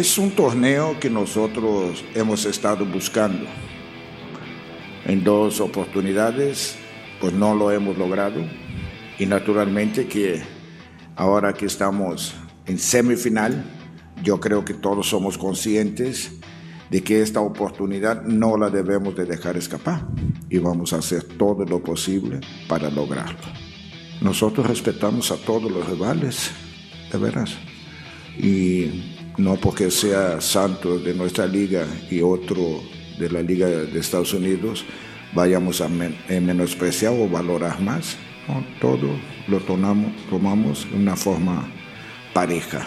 Es un torneo que nosotros hemos estado buscando. En dos oportunidades, pues no lo hemos logrado. Y naturalmente que ahora que estamos en semifinal, yo creo que todos somos conscientes de que esta oportunidad no la debemos de dejar escapar. Y vamos a hacer todo lo posible para lograrlo. Nosotros respetamos a todos los rivales, de veras. Y no porque sea santo de nuestra liga y otro de la liga de Estados Unidos, vayamos a eh, menospreciar o valorar más. Todo lo tomamos, tomamos de una forma pareja.